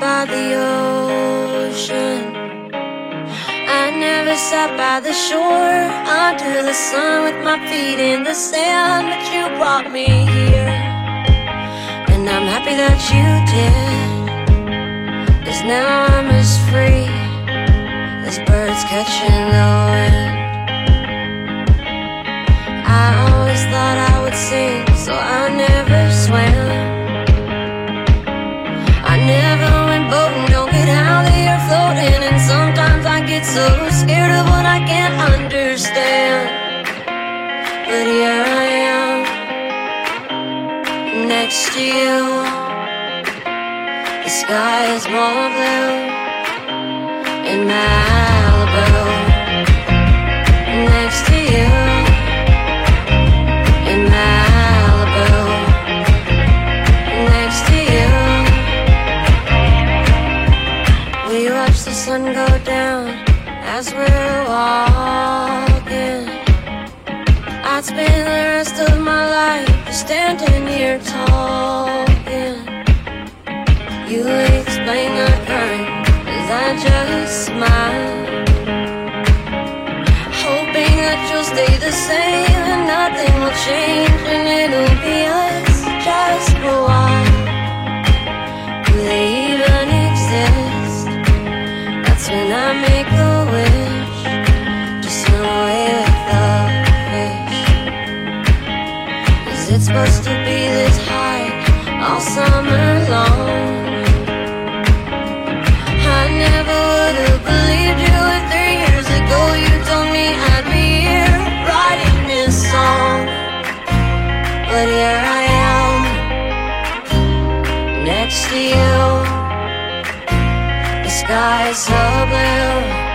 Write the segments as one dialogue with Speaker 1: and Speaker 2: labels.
Speaker 1: by the ocean. I never sat by the shore under the sun with my feet in the sand, but you brought me here. And I'm happy that you did. Cause now I'm as free as birds catching the wind. I always thought I would sing, so I never swam. I never get so scared of what I can't understand. But here I am, next to you. The sky is more blue in Malibu. Next to you in Malibu. Next to you. We watch the sun go down as we're walking. I'd spend the rest of my life standing here talking. You explain the current as I just smile. Hoping that you'll stay the same and nothing will change and it'll be us just for a while. Do they even exist? That's when I make supposed to be this high all summer long? I never would have believed you three years ago you told me I'd be here writing this song. But here I am, next to you. The sky is so blue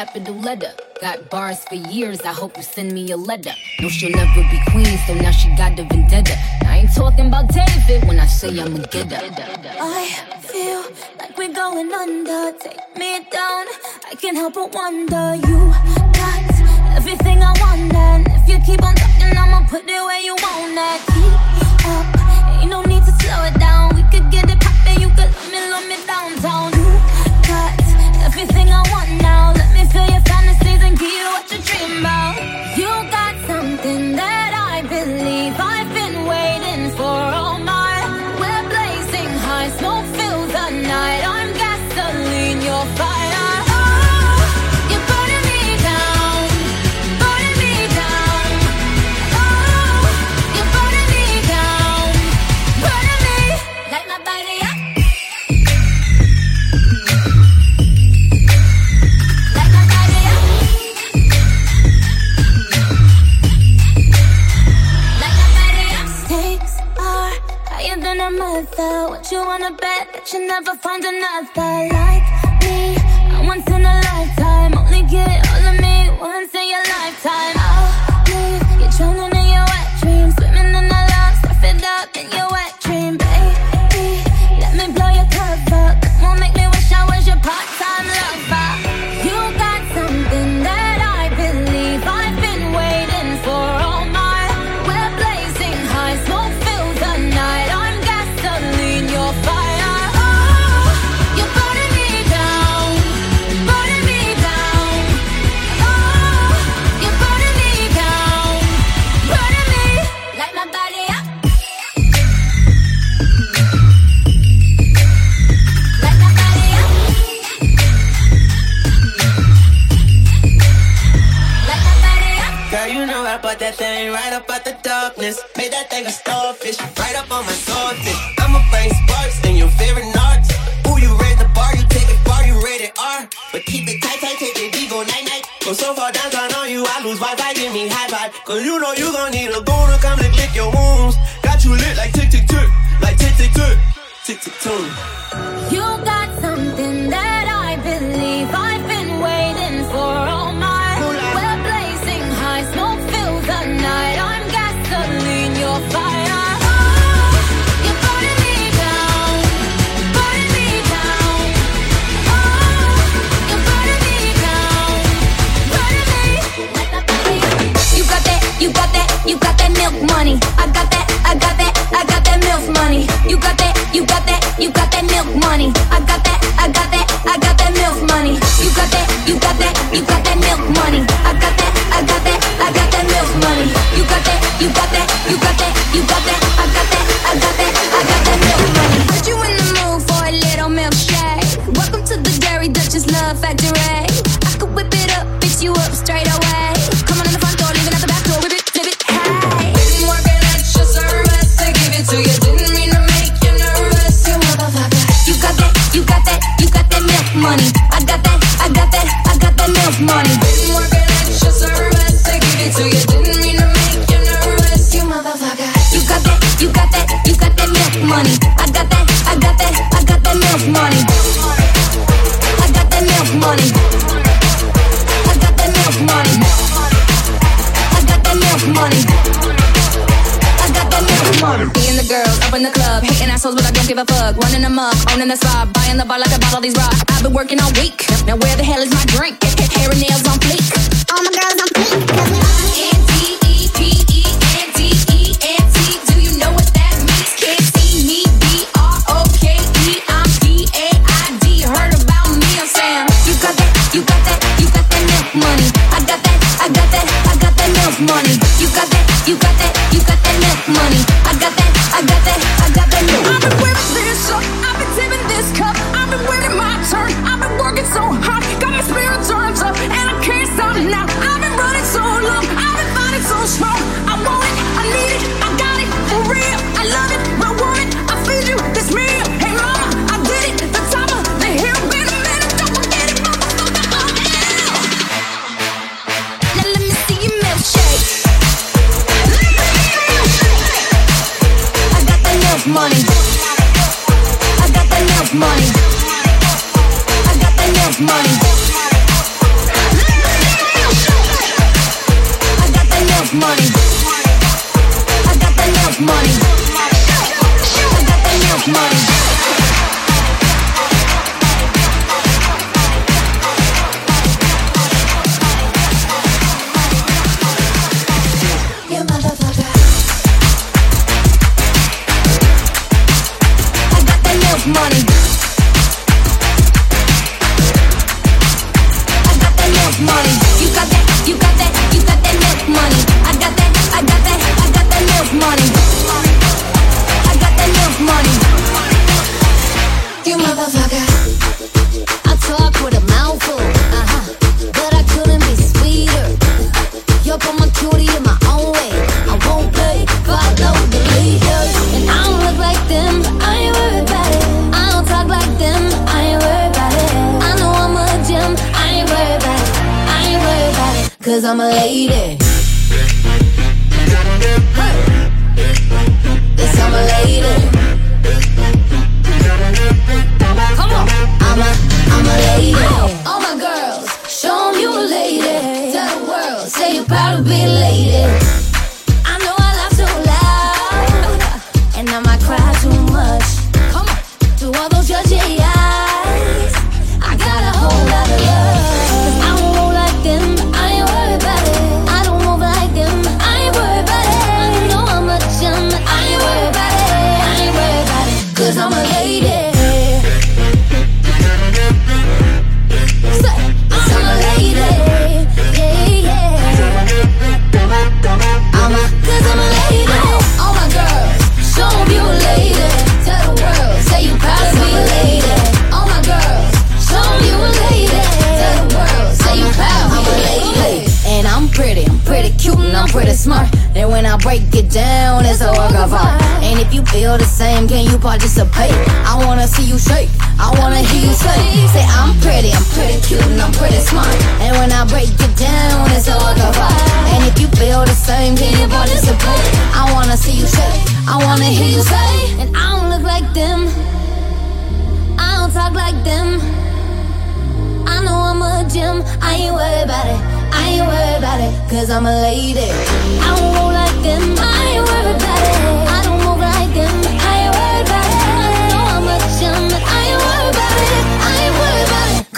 Speaker 2: capital letter. Got bars for years, I hope you send me a letter. No, she'll never be queen, so now she got the vendetta. I ain't talking about David when I say I'm a getter.
Speaker 1: I feel like we're going under. Take me down. I can't help but wonder. You got everything I want, and if you keep on talking, I'ma put it bet that you never find another like me? A once in a lifetime. Only get all of me once in your lifetime.
Speaker 3: think a starfish. Right up on my swordfish. I'ma bring sparks in your favorite narcs. Ooh, you raise the bar, you take it far, you rated R. But keep it tight, tight, take it D, go night, night. Go so far downtown on you, I lose Wi-Fi, give me high five. Cause you know you gon' need a goon to come to lick your wounds. You
Speaker 2: got that, you got that, you got that milk money. I got that, I got that, I got that milk money. You got that, you got that, you got that milk money. I got that, I got that, I got that milk money. You got that, you got that, you got that, you got that, I got that. Money. I'ma lay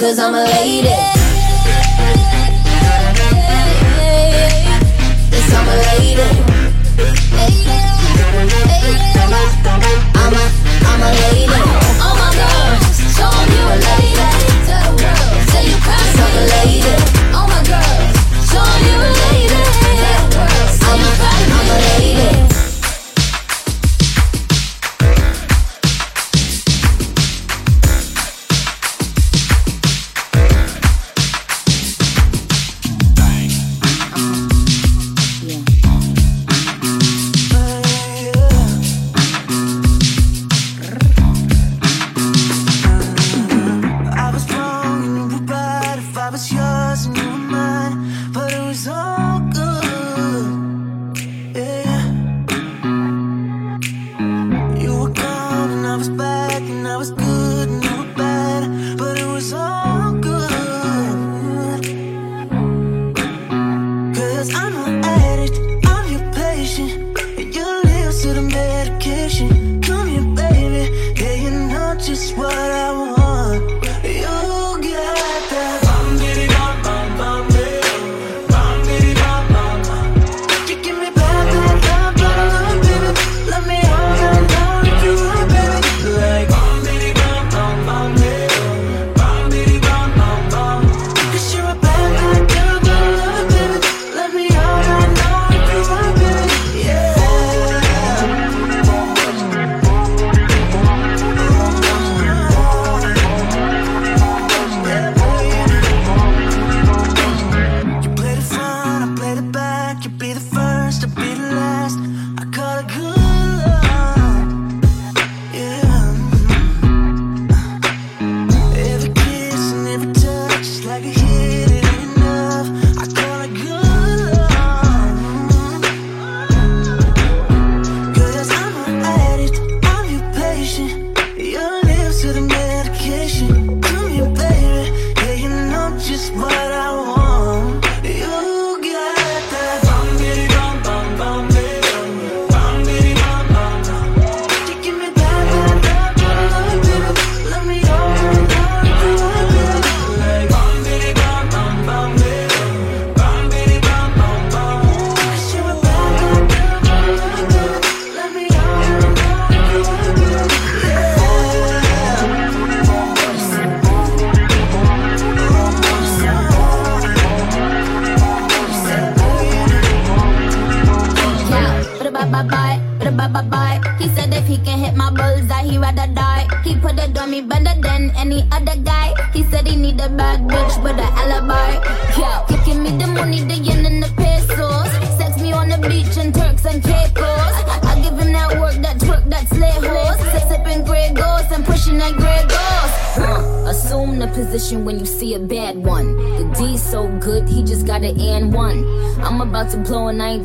Speaker 2: cause I'm a lady. Yes, I'm a lady. I'm a, I'm a lady.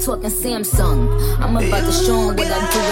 Speaker 4: talking Samsung. I'm about to show 'em what I do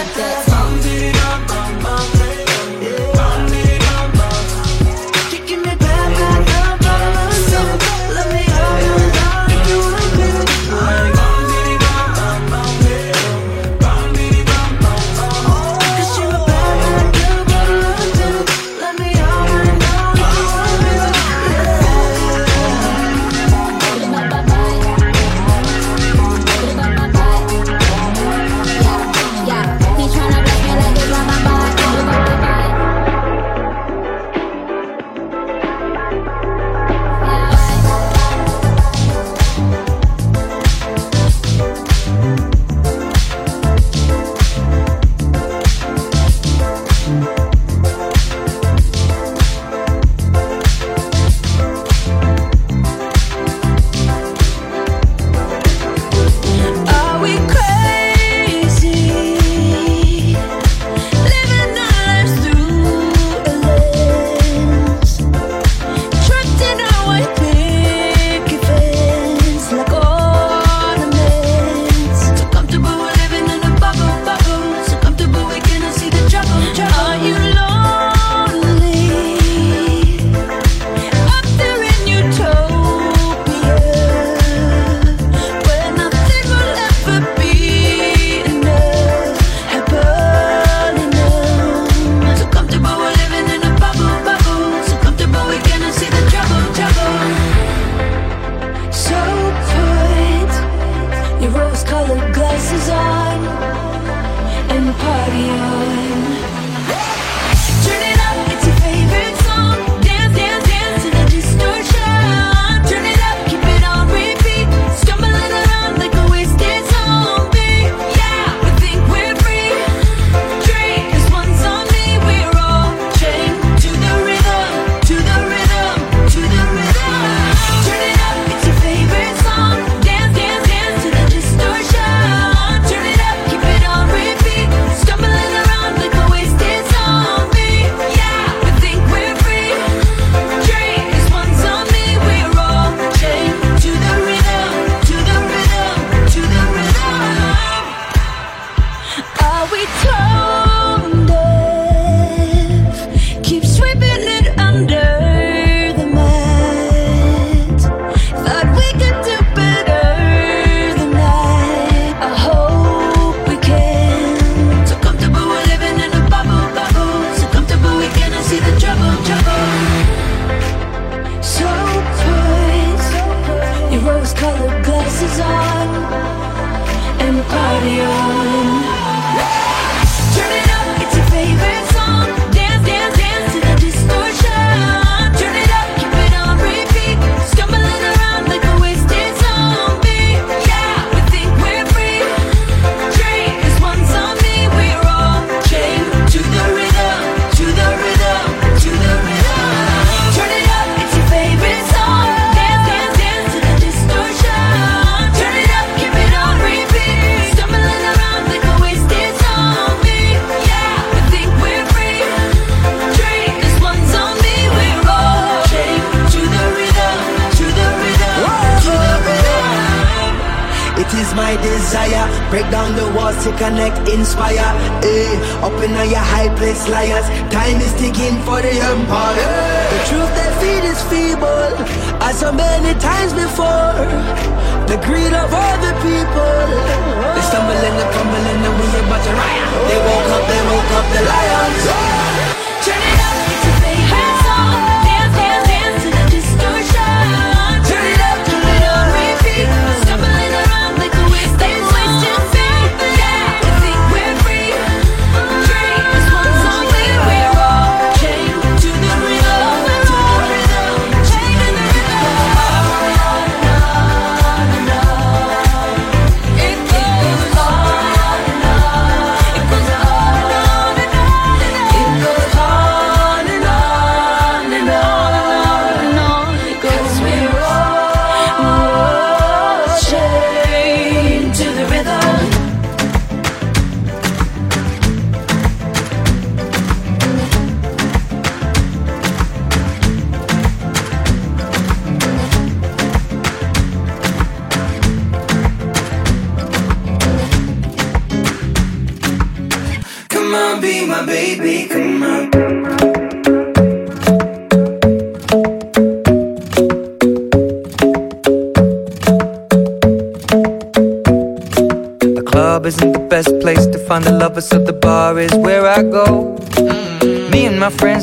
Speaker 4: inspire. Eh, up in your high place, liars. Time is ticking for the empire. The truth they feed is feeble, as so many times before. The greed of other people. They stumble and they crumble and we about to riot. They woke up, they woke up the lions.
Speaker 5: Turn it up,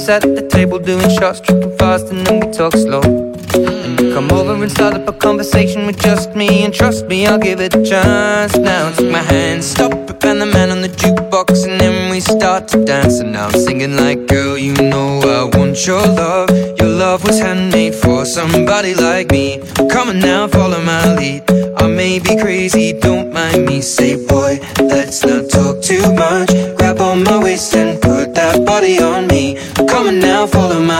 Speaker 6: friends at the table doing shots, tripping fast, and then we talk slow. And you come over and start up a conversation with just me, and trust me, I'll give it a chance. Now take my hand, stop it, and the man on the jukebox, and then we start to dance. And now I'm singing like, girl, you know I want your love. Your love was handmade for somebody like me. Come on now, follow my lead. I may be crazy, don't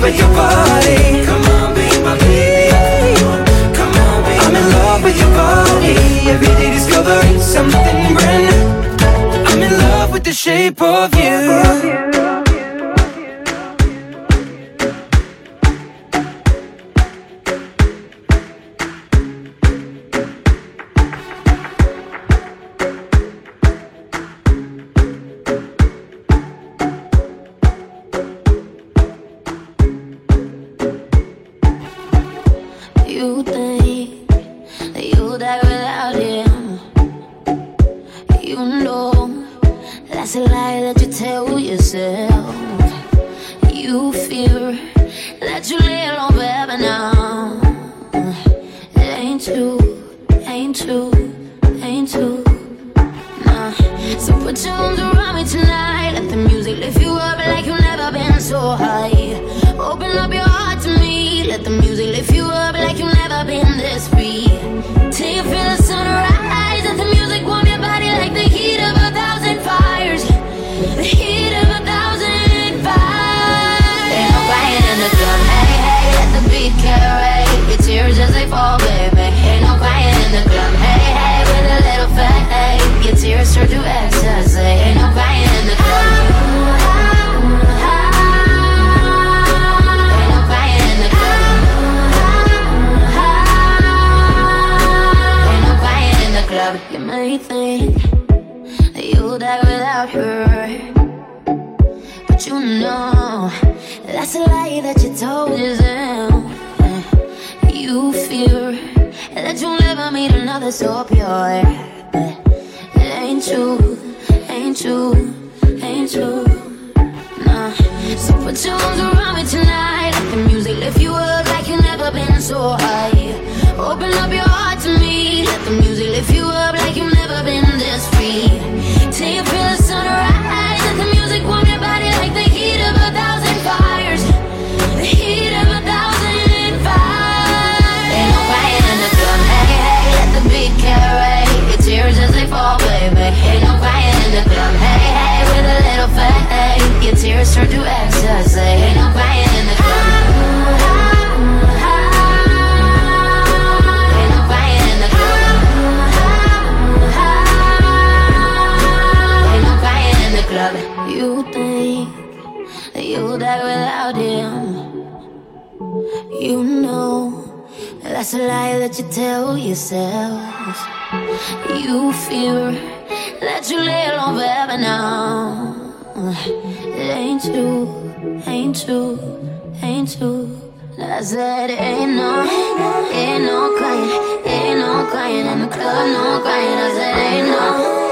Speaker 6: Love with your body. Come on, be my baby. Come on, be I'm in love with your body. Every day discovering something brand new. I'm in love with the shape of. You
Speaker 3: turn to ecstasy. Ain't no crying in the club. Club. You may think that you'll die without her. But you know that's a lie that you told yourself. You fear that you'll never meet another so pure. It ain't true, ain't true. Nah. So put your arms around me tonight. Let the music lift you up like you've never been so high. Open up your heart to me. Let the music lift you up like you've never been this free. Tears turn to ecstasy. Ain't no crying in the club. Ain't no crying in the club. Ain't no crying in the club. You think that you'll die without him. You know that's a lie that you tell yourself. You fear that you lay alone forever now. Ain't true, ain't true, ain't true. I said ain't no, ain't no crying, ain't no crying in the club, no crying. I said ain't no,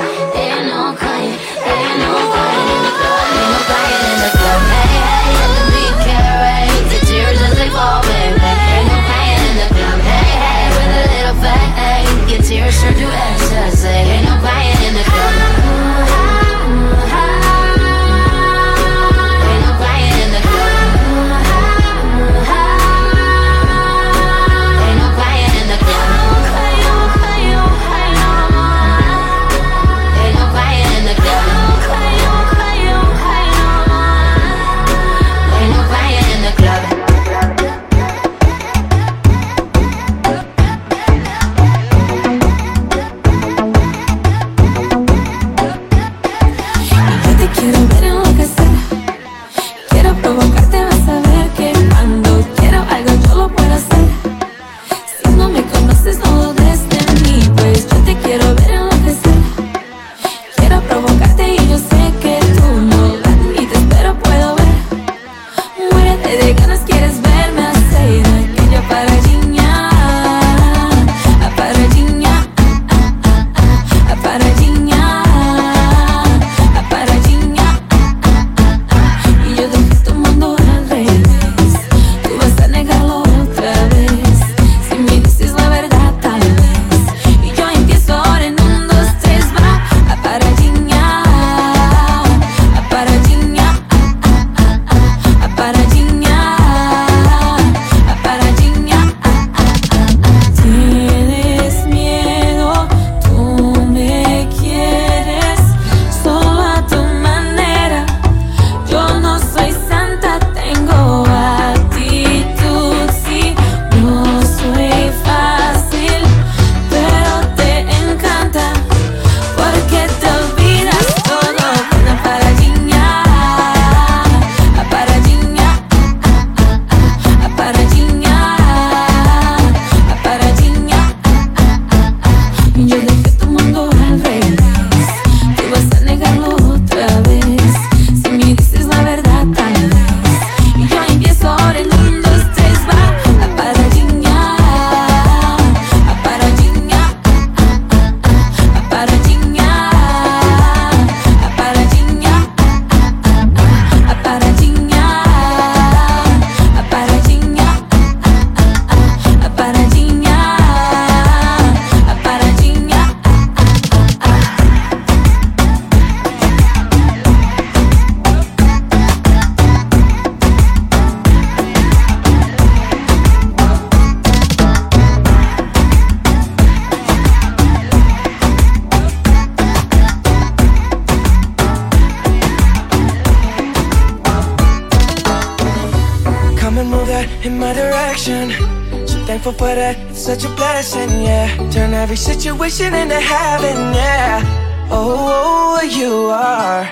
Speaker 4: situation into heaven, yeah. Oh, oh, you are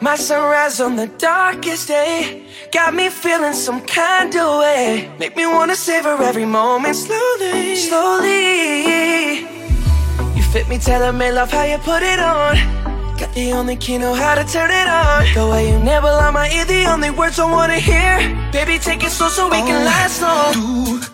Speaker 4: my sunrise on the darkest day. Got me feeling some kind of way. Make me wanna savor every moment slowly, slowly. You fit me, tailor made, love how you put it on. Got the only key, know how to turn it on. The way you never lie my ear, the only words I wanna hear. Baby, take it slow so we can oh. last long.
Speaker 7: Tú,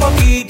Speaker 4: poquito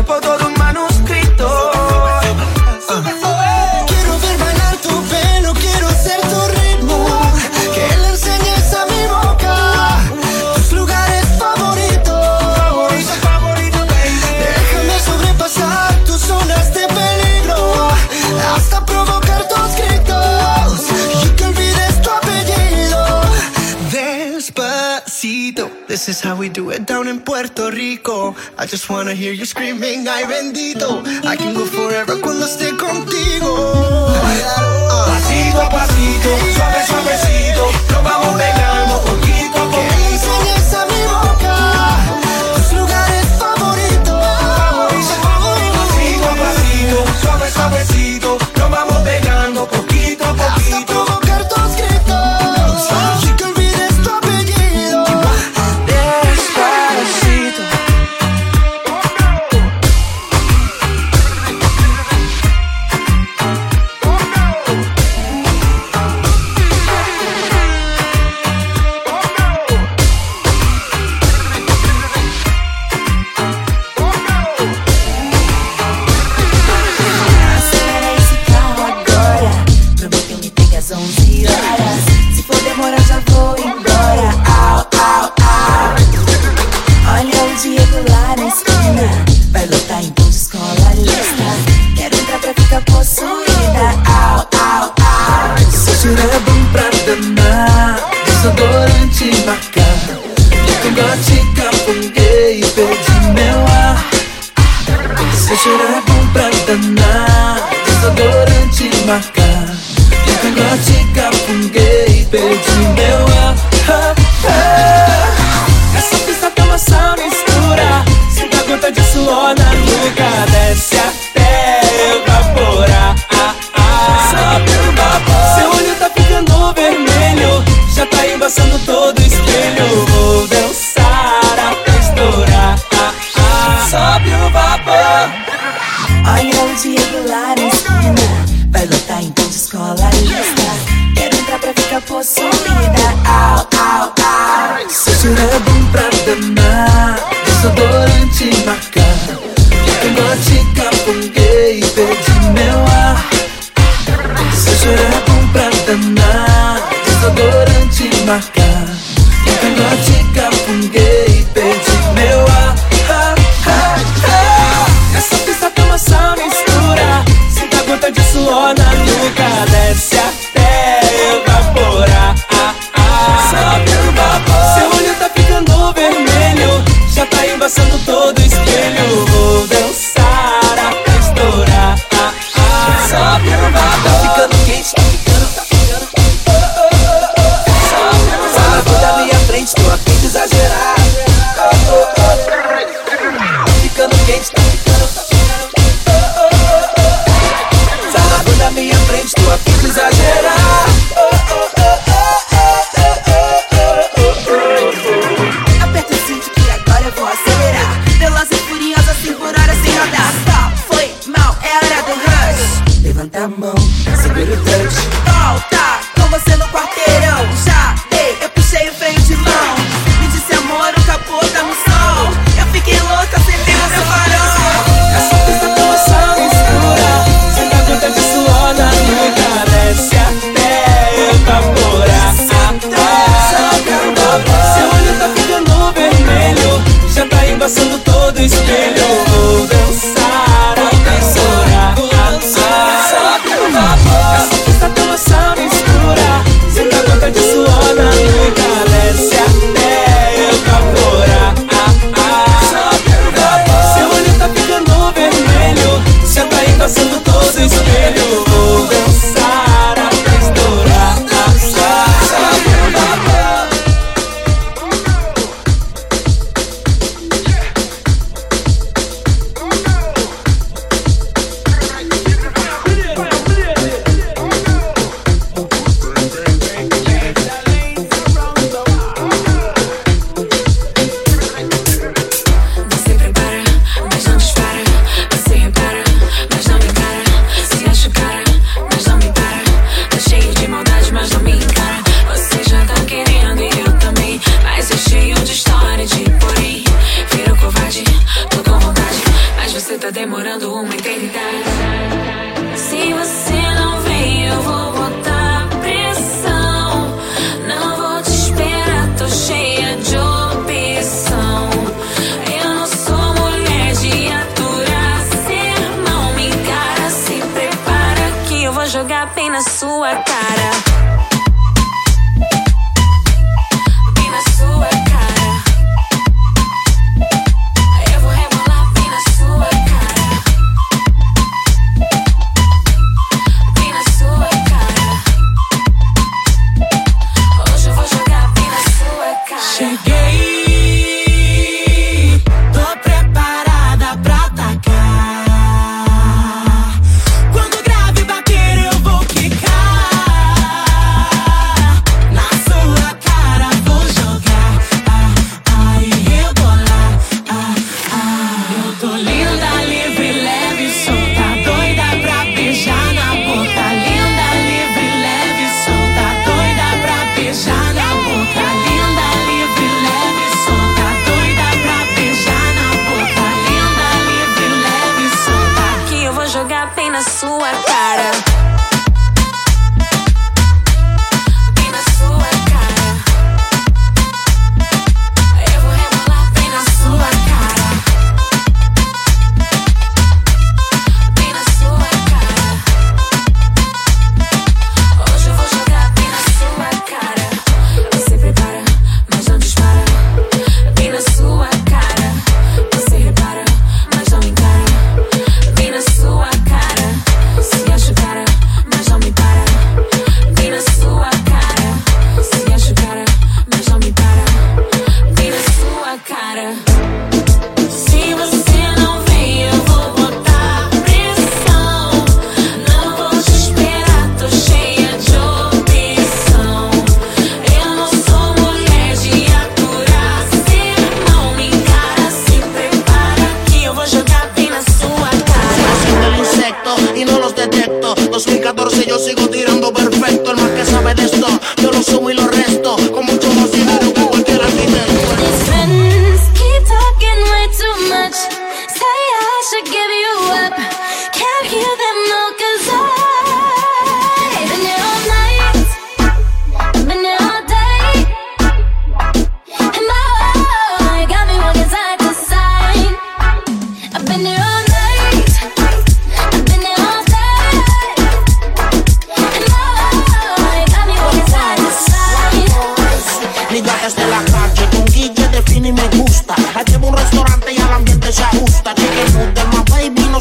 Speaker 4: todo un manuscrito.
Speaker 7: We do it down in Puerto Rico. I just wanna hear you screaming, ay bendito. I can go forever cuando esté contigo.
Speaker 4: Pasito a pasito, suave, suavecito. Nos vamos
Speaker 8: rush.
Speaker 9: Levanta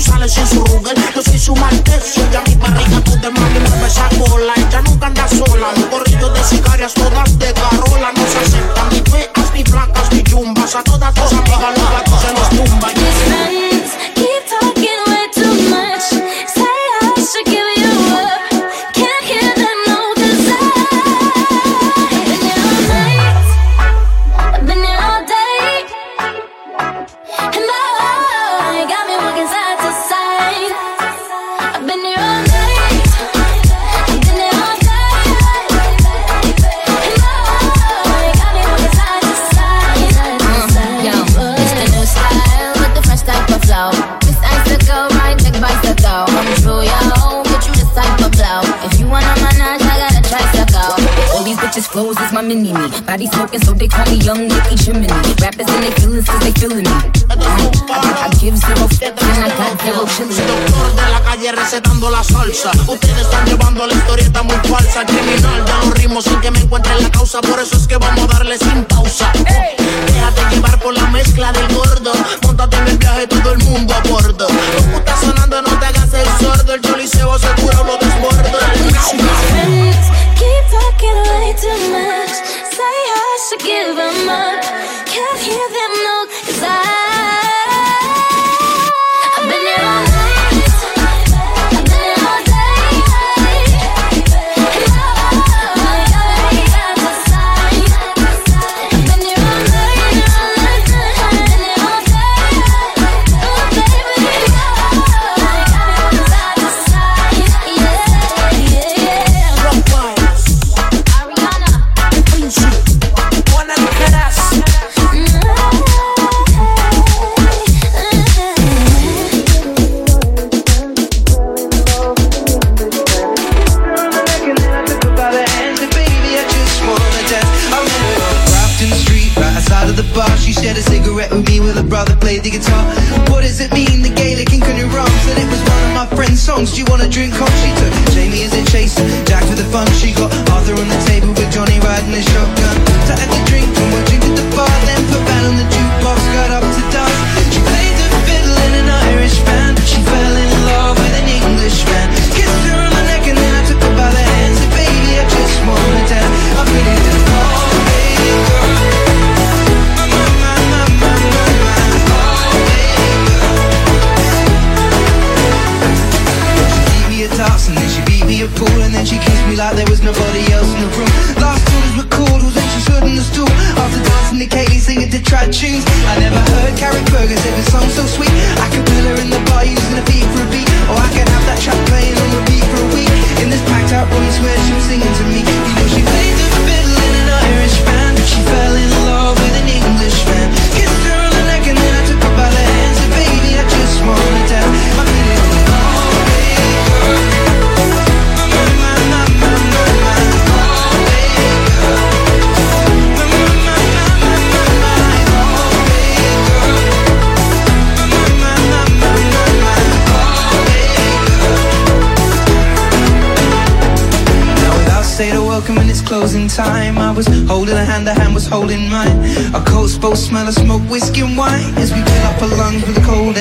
Speaker 10: sale sin su ruger. Yo soy su maltés, soy a mi barriga, tú
Speaker 11: te they call me Young Rappers feelings cause they feeling me. Soy
Speaker 10: doctor de la calle recetando la salsa. Ustedes están llevando la historieta muy falsa. Criminal ya los ritmos sin que me encuentren la causa. Por eso es que vamos a darle sin pausa. Déjate llevar por la mezcla del gordo
Speaker 12: songs. Do you wanna drink coffee? I was holding a hand, the hand was holding mine. A cold, both smell of smoke, whiskey and wine as we fill up our lungs with the cold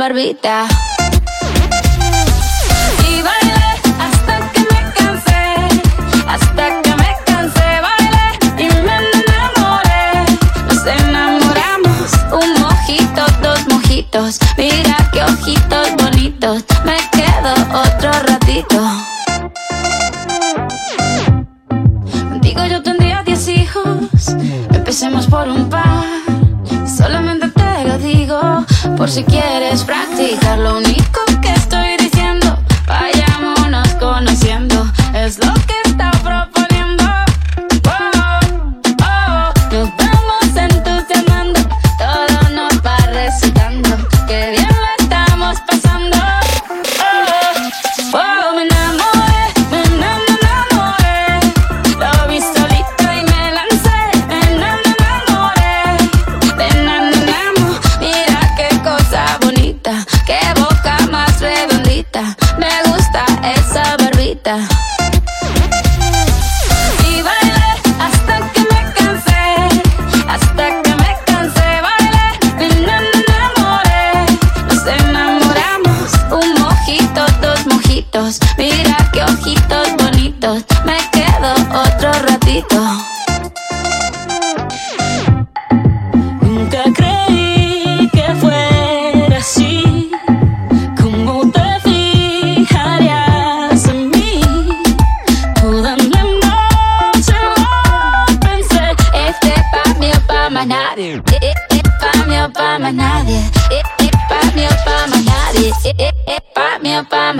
Speaker 9: barbita.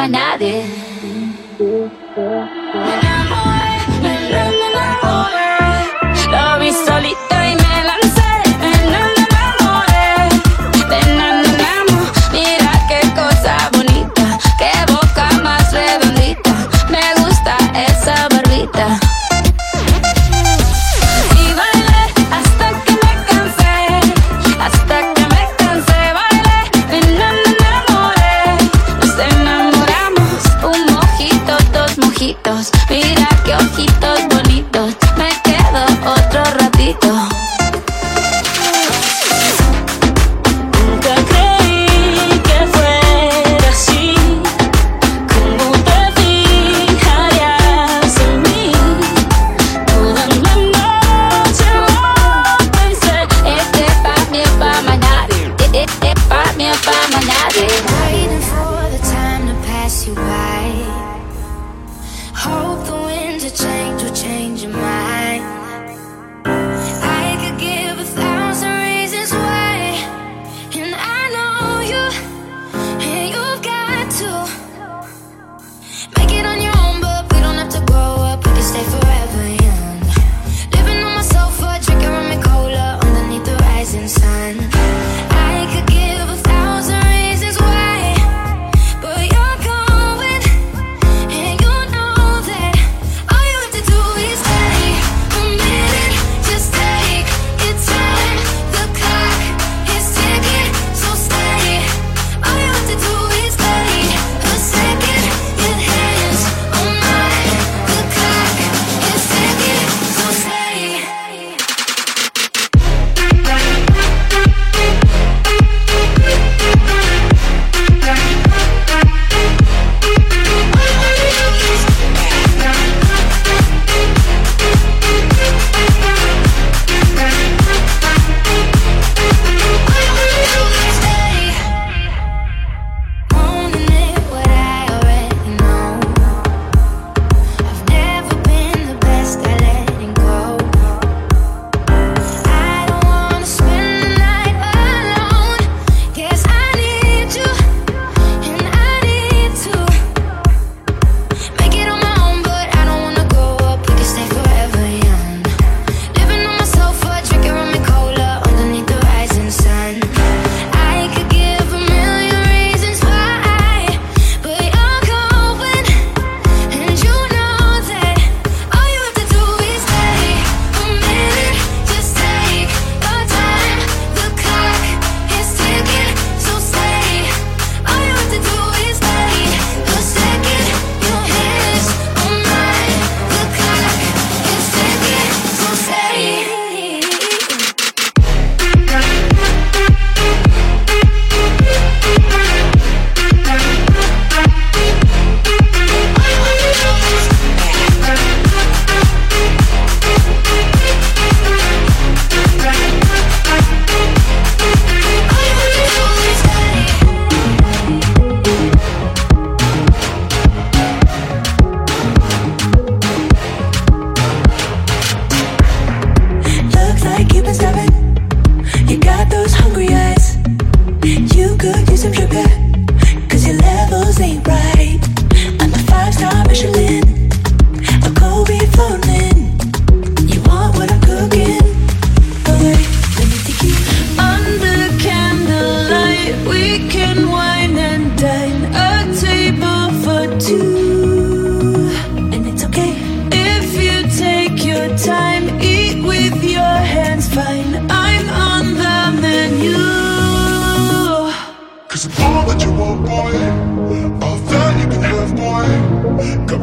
Speaker 9: ama nadie.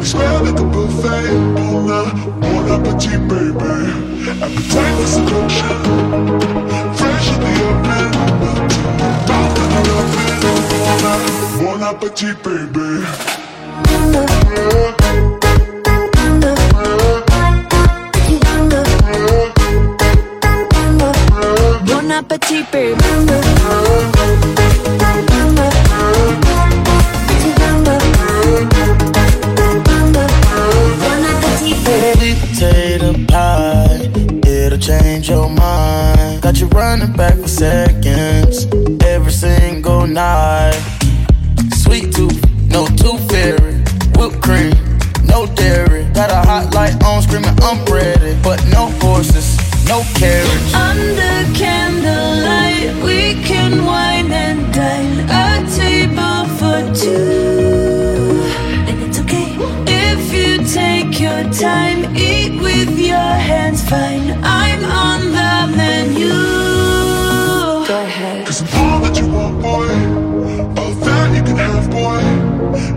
Speaker 13: Smell like a buffet. Bon, bon appetit, baby. Appetite for seduction. Fresh in the oven. Mouth in the oven. Bon appetit, baby.
Speaker 5: Bon appetit, baby.
Speaker 14: Got you running back for seconds every single night. Sweet tooth, no tooth fairy. Whipped cream, no dairy. Got a hot light on, screaming I'm ready. But no horses, no carriage.
Speaker 5: Under candlelight, we can wine and dine. A table for two. And it's okay if you take your time. Eat with your hands, fine. I'm on
Speaker 13: boy.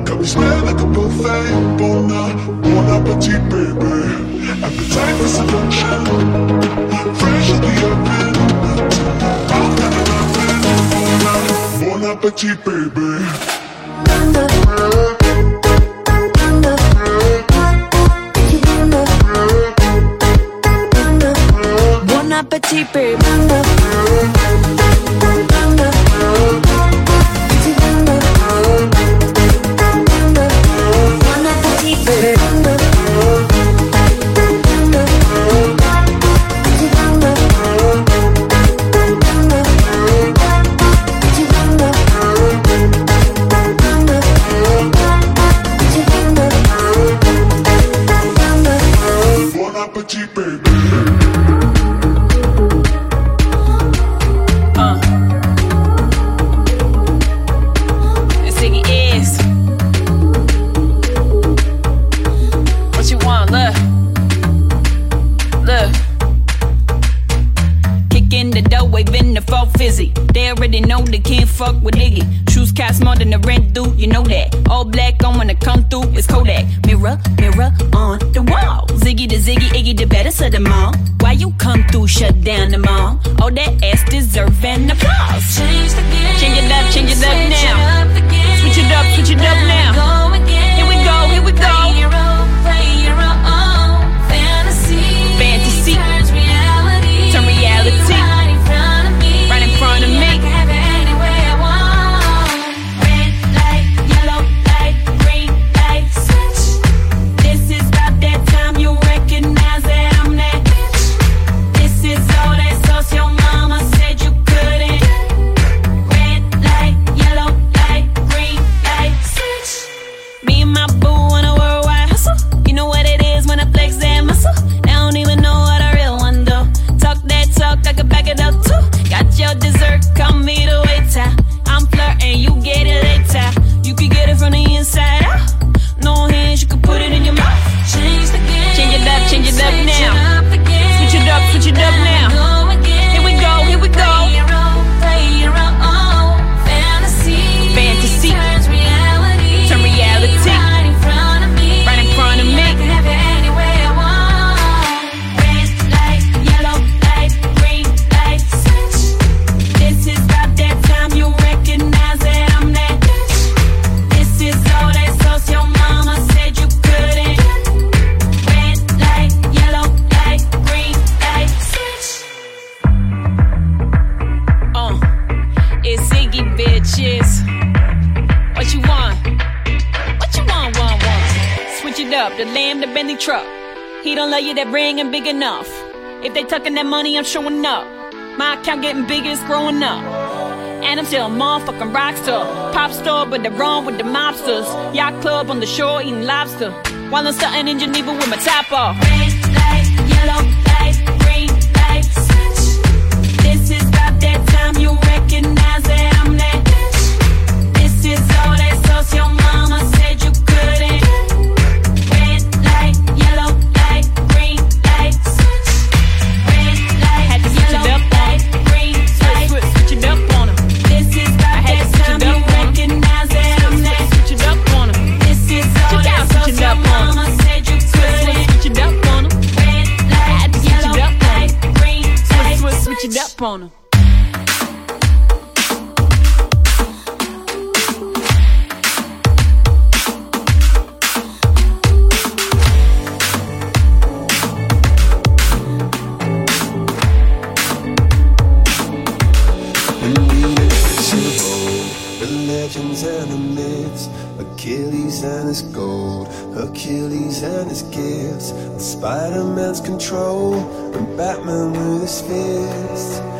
Speaker 13: Got me smell like a buffet. Bon, bon appetit, baby. Appetite for seduction. Fresh in the oven. Mouth in the oven. Bon appetit, baby.
Speaker 5: Bon appetit, baby.
Speaker 15: You know that. All black I'm gonna come through, it's Kodak. Mirror, mirror on the wall. Ziggy the Ziggy, Iggy the better, of the all. Why you come through, shut down If they tucking that money, I'm showing up. My account getting bigger, it's growing up. And I'm still a motherfucking rock star. Pop star, but they wrong with the mobsters. Yacht club on the shore eating lobster. While I'm stunting in Geneva with my top off.
Speaker 5: Red yellow green switch. This is about that time you recognize that I'm that bitch. This is all that your mama
Speaker 15: Spooner.
Speaker 16: legends and the myths, Achilles and his gold, Achilles and his gifts, Spider Man's control, and Batman with his fists.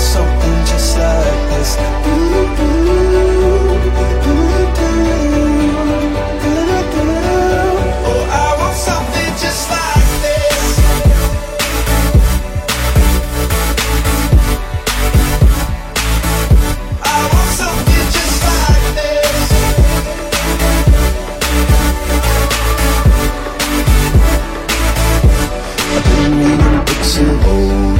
Speaker 16: something just like this. Oh, I want something just like this. I want something just like this. I've been old,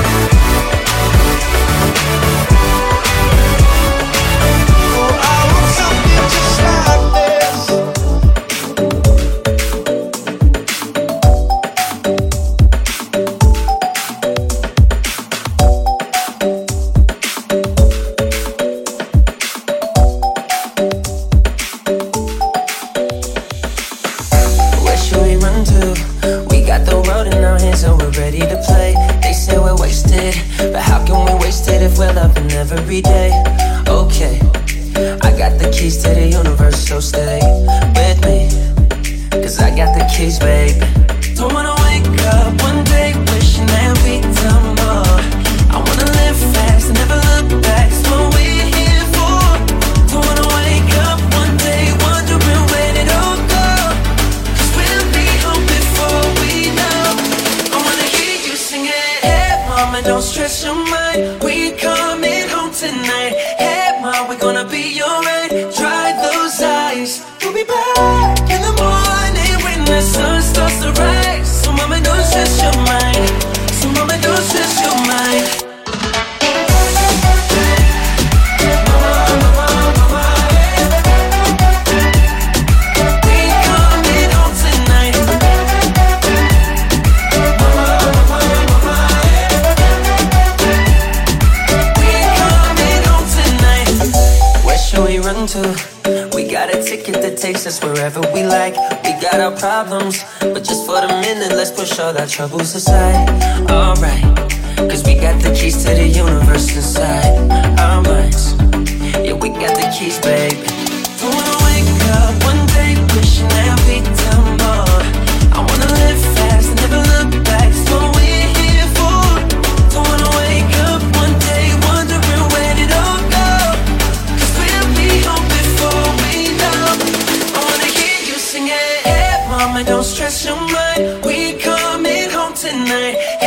Speaker 16: Oh,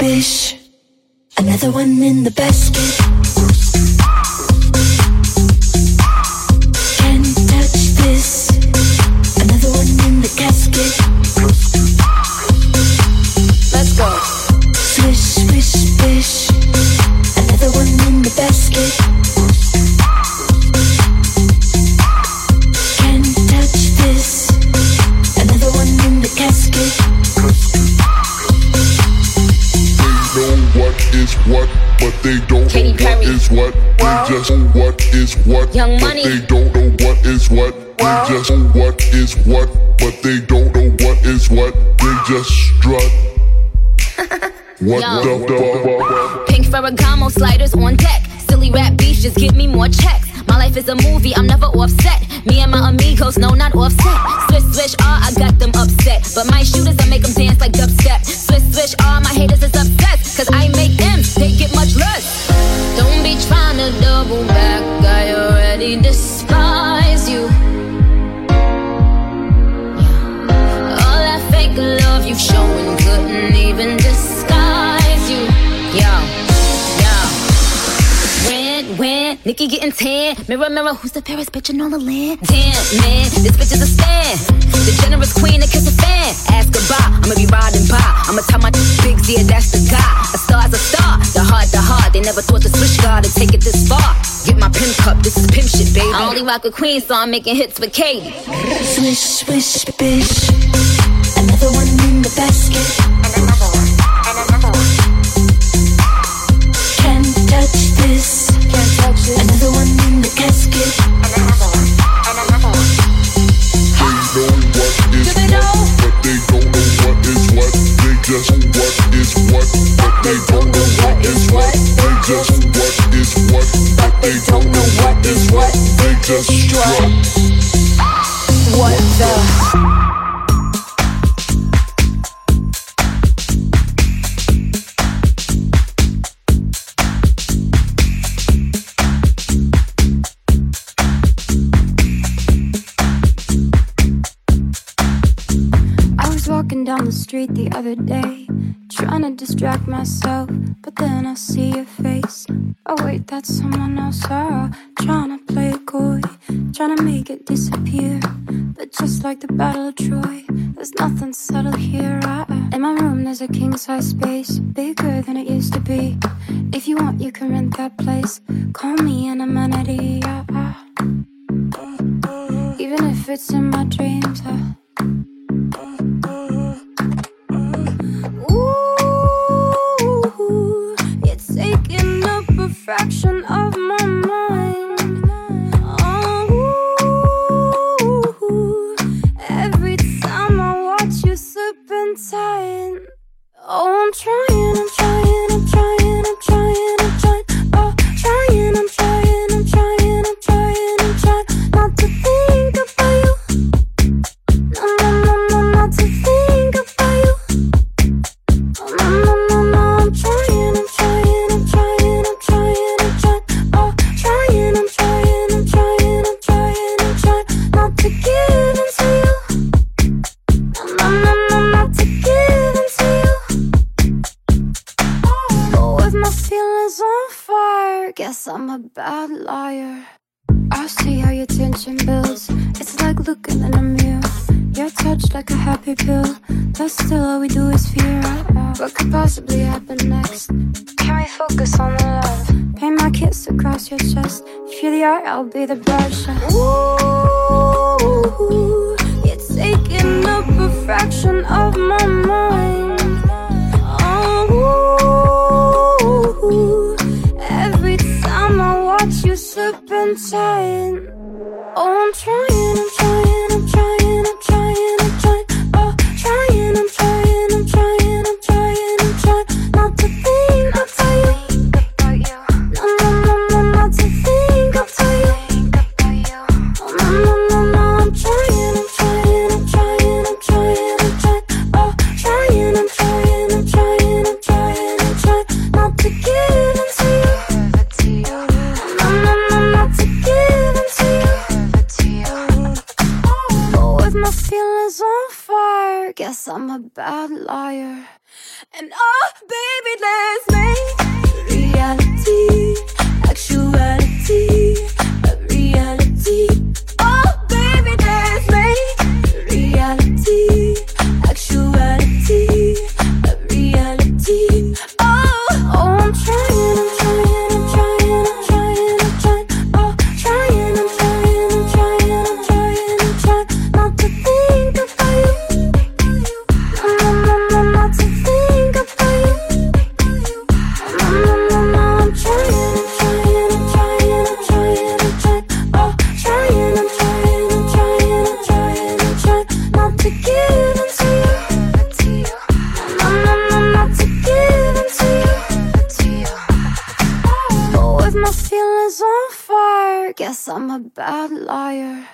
Speaker 2: Fish. Mirror, mirror, who's the fairest bitch in all the land? Damn, man, this bitch is a stan. The generous queen that kiss a fan. Ask goodbye, I'ma be riding by. I'ma tell my big yeah, that's the guy. A star's a star. The heart, the heart. They never thought the switch guard to take it this far. Get my pimp cup, this is pimp shit, baby. I only rock a queen, so I'm making hits with Katy.
Speaker 5: Swish, swish, bish. Another one in the basket. Can't touch this. Can't touch this. Another one in the casket.
Speaker 17: They don't know what is what, but they don't know what is what. They just what is what, but they don't know what is what. They just what is what, but they don't know what is what. They just strut.
Speaker 5: What the?
Speaker 18: The street the other day, trying to distract myself, but then I see your face. Oh, wait, that's someone else. Oh, trying to play coy, trying to make it disappear. But just like the Battle of Troy, there's nothing subtle here. In my room, there's a king size space, bigger than it used to be. If you want, you can rent that place. Call me an amenity. I, I, even if it's in my dreams. Fraction of my mind. Oh, every time I watch you serpentine. Oh, I'm trying, I'm trying, I'm trying, guess I'm a bad liar. I see how your tension builds. It's like looking in a mirror. You're touched like a happy pill. But still, all we do is fear. What could possibly happen next? Can we focus on the love? Paint my kiss across your chest. If you're the art, I'll be the brush. Ooh, it's taking up a fraction of my mind. Oh, I'm trying, I'm trying, I'm trying, I'm a bad liar. And oh, baby, let's make reality, actuality, a reality. Guess I'm a bad liar.